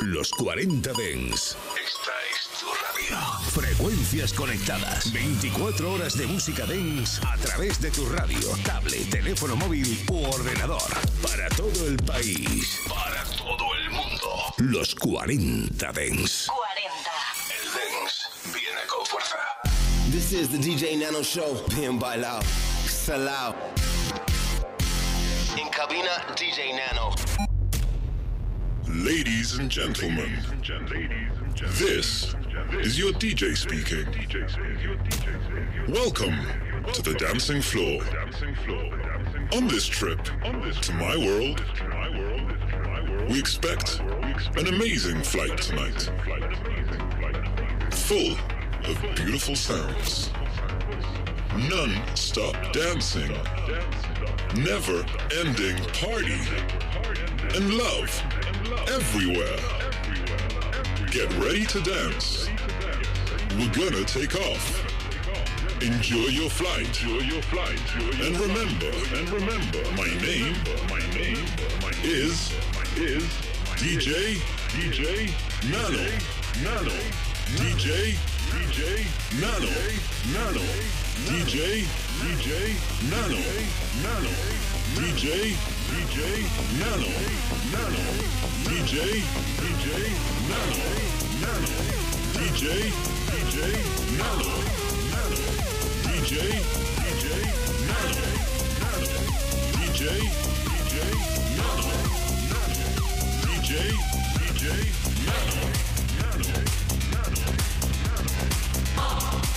Los 40 Dens. Esta es tu radio. Frecuencias conectadas. 24 horas de música Dens a través de tu radio, tablet, teléfono móvil u ordenador. Para todo el país. Para todo el mundo. Los 40 Dens. 40. El Dens viene con fuerza. This is the DJ Nano Show. Bien bailado. Salao. En cabina, DJ Nano. Ladies and gentlemen, this is your DJ speaking. Welcome to the dancing floor. On this trip to my world, we expect an amazing flight tonight. Full of beautiful sounds. Non-stop dancing. Never ending party. And love everywhere. Get ready to dance. We're gonna take off. Enjoy your flight. Enjoy your flight. And remember, and remember, my name, my name, is is DJ DJ Nano Nano DJ DJ Nano Nano DJ DJ Nano Nano DJ DJ Nano Nano DJ DJ Nano Nano DJ DJ Nano Nano DJ DJ Nano Nano DJ DJ Nano Nano DJ DJ Nano Nano Nano Nano. Bailao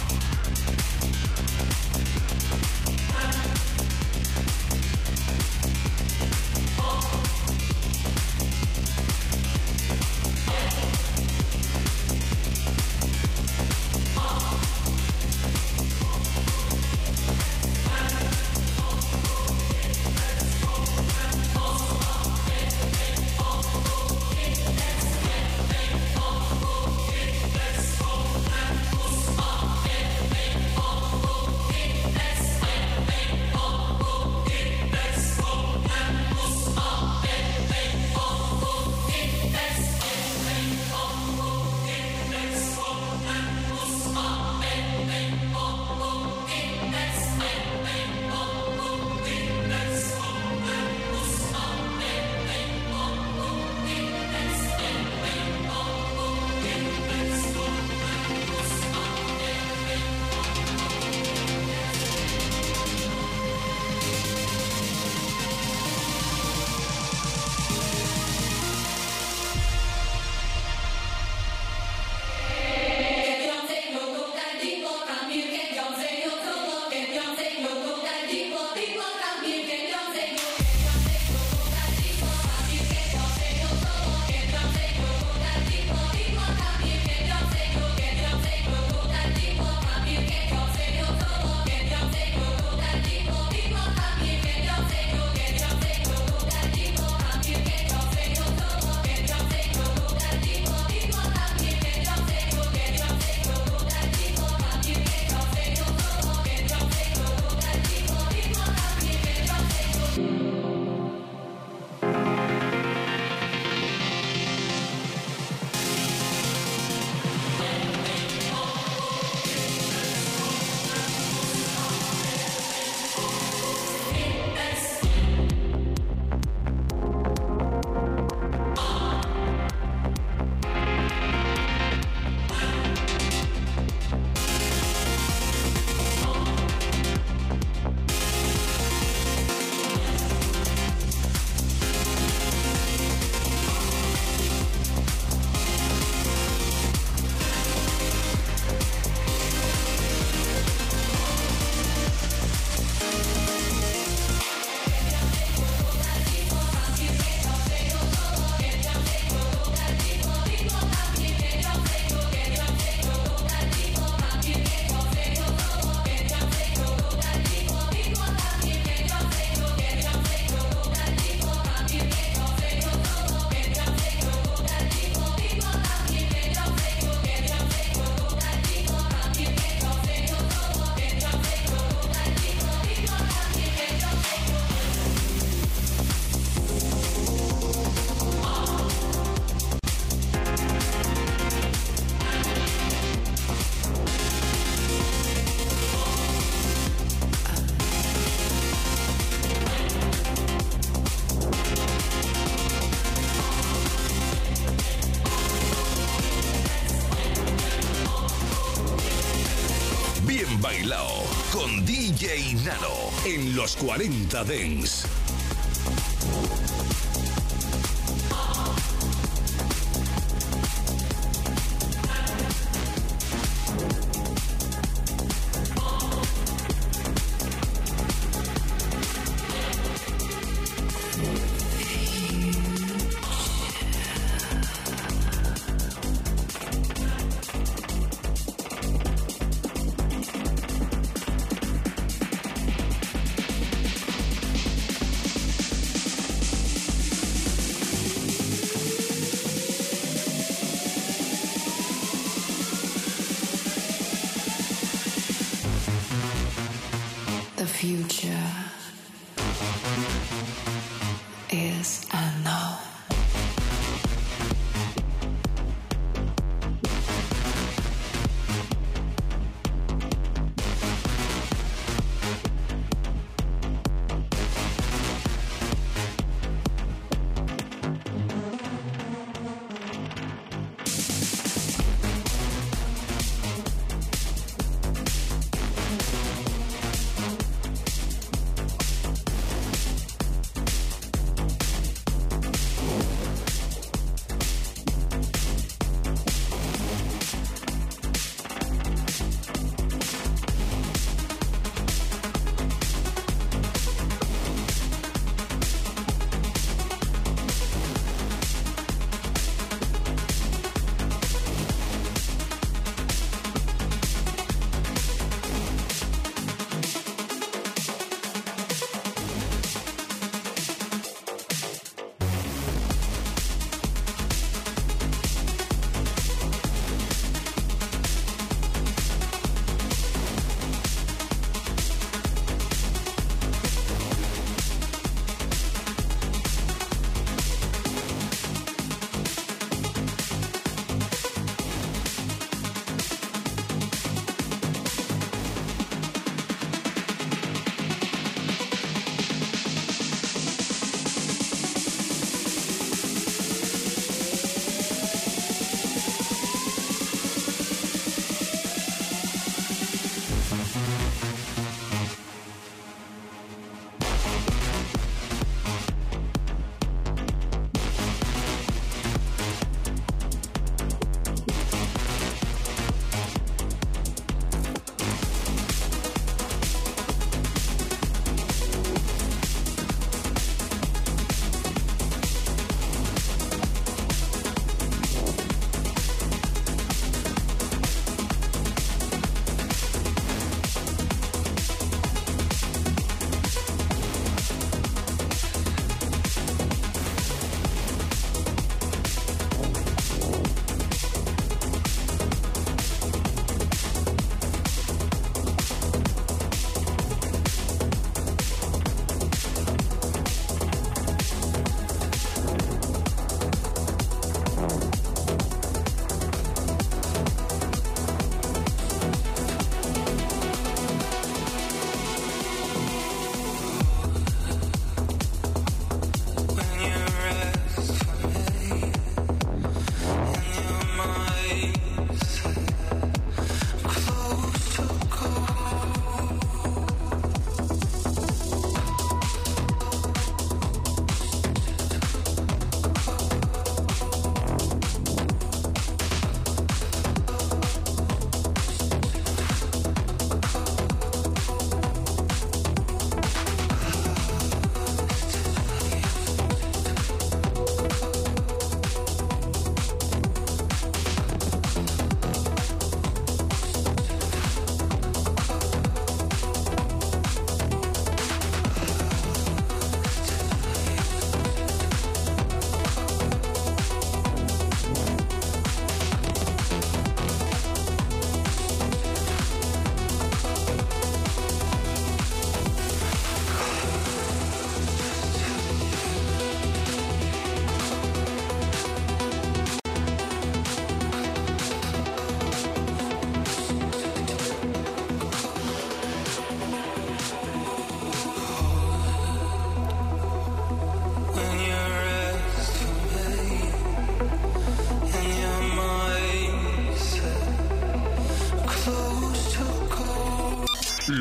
Nano en los 40 Dents.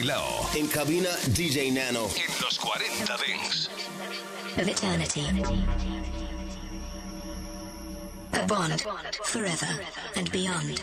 bailao. En cabina DJ Nano. En los 40 Dents. Of eternity. A A bond forever and beyond.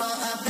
for a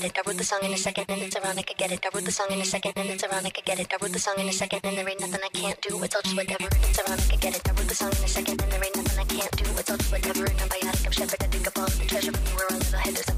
get it. I wrote the song in a second and it's ironic. I get it. I wrote the song in a second and it's ironic. I get it. I wrote the song in a second and there ain't nothing I can't do. It's all just whatever. It's ironic. I get it. I wrote the song in a second and there ain't nothing I can't do. It's all just whatever. And I'm biotic. I'm shepherd. I dig up all the treasure. When you were on little headers. I'm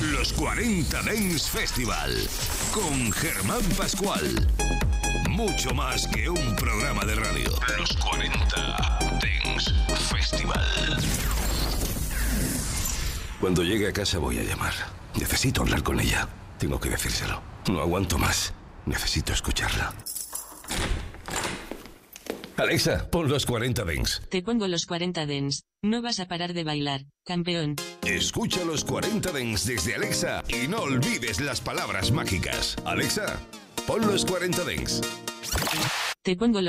Los 40 Dance Festival, con Germán Pascual. Mucho más que un programa de radio. Los 40 Dance Festival. Cuando llegue a casa voy a llamar. Necesito hablar con ella. Tengo que decírselo. No aguanto más. Necesito escucharla. Alexa, pon los 40 Dens. Te pongo los 40 Dens. No vas a parar de bailar, campeón. Escucha los 40 Dens desde Alexa y no olvides las palabras mágicas. Alexa, pon los 40 Dens. Te pongo los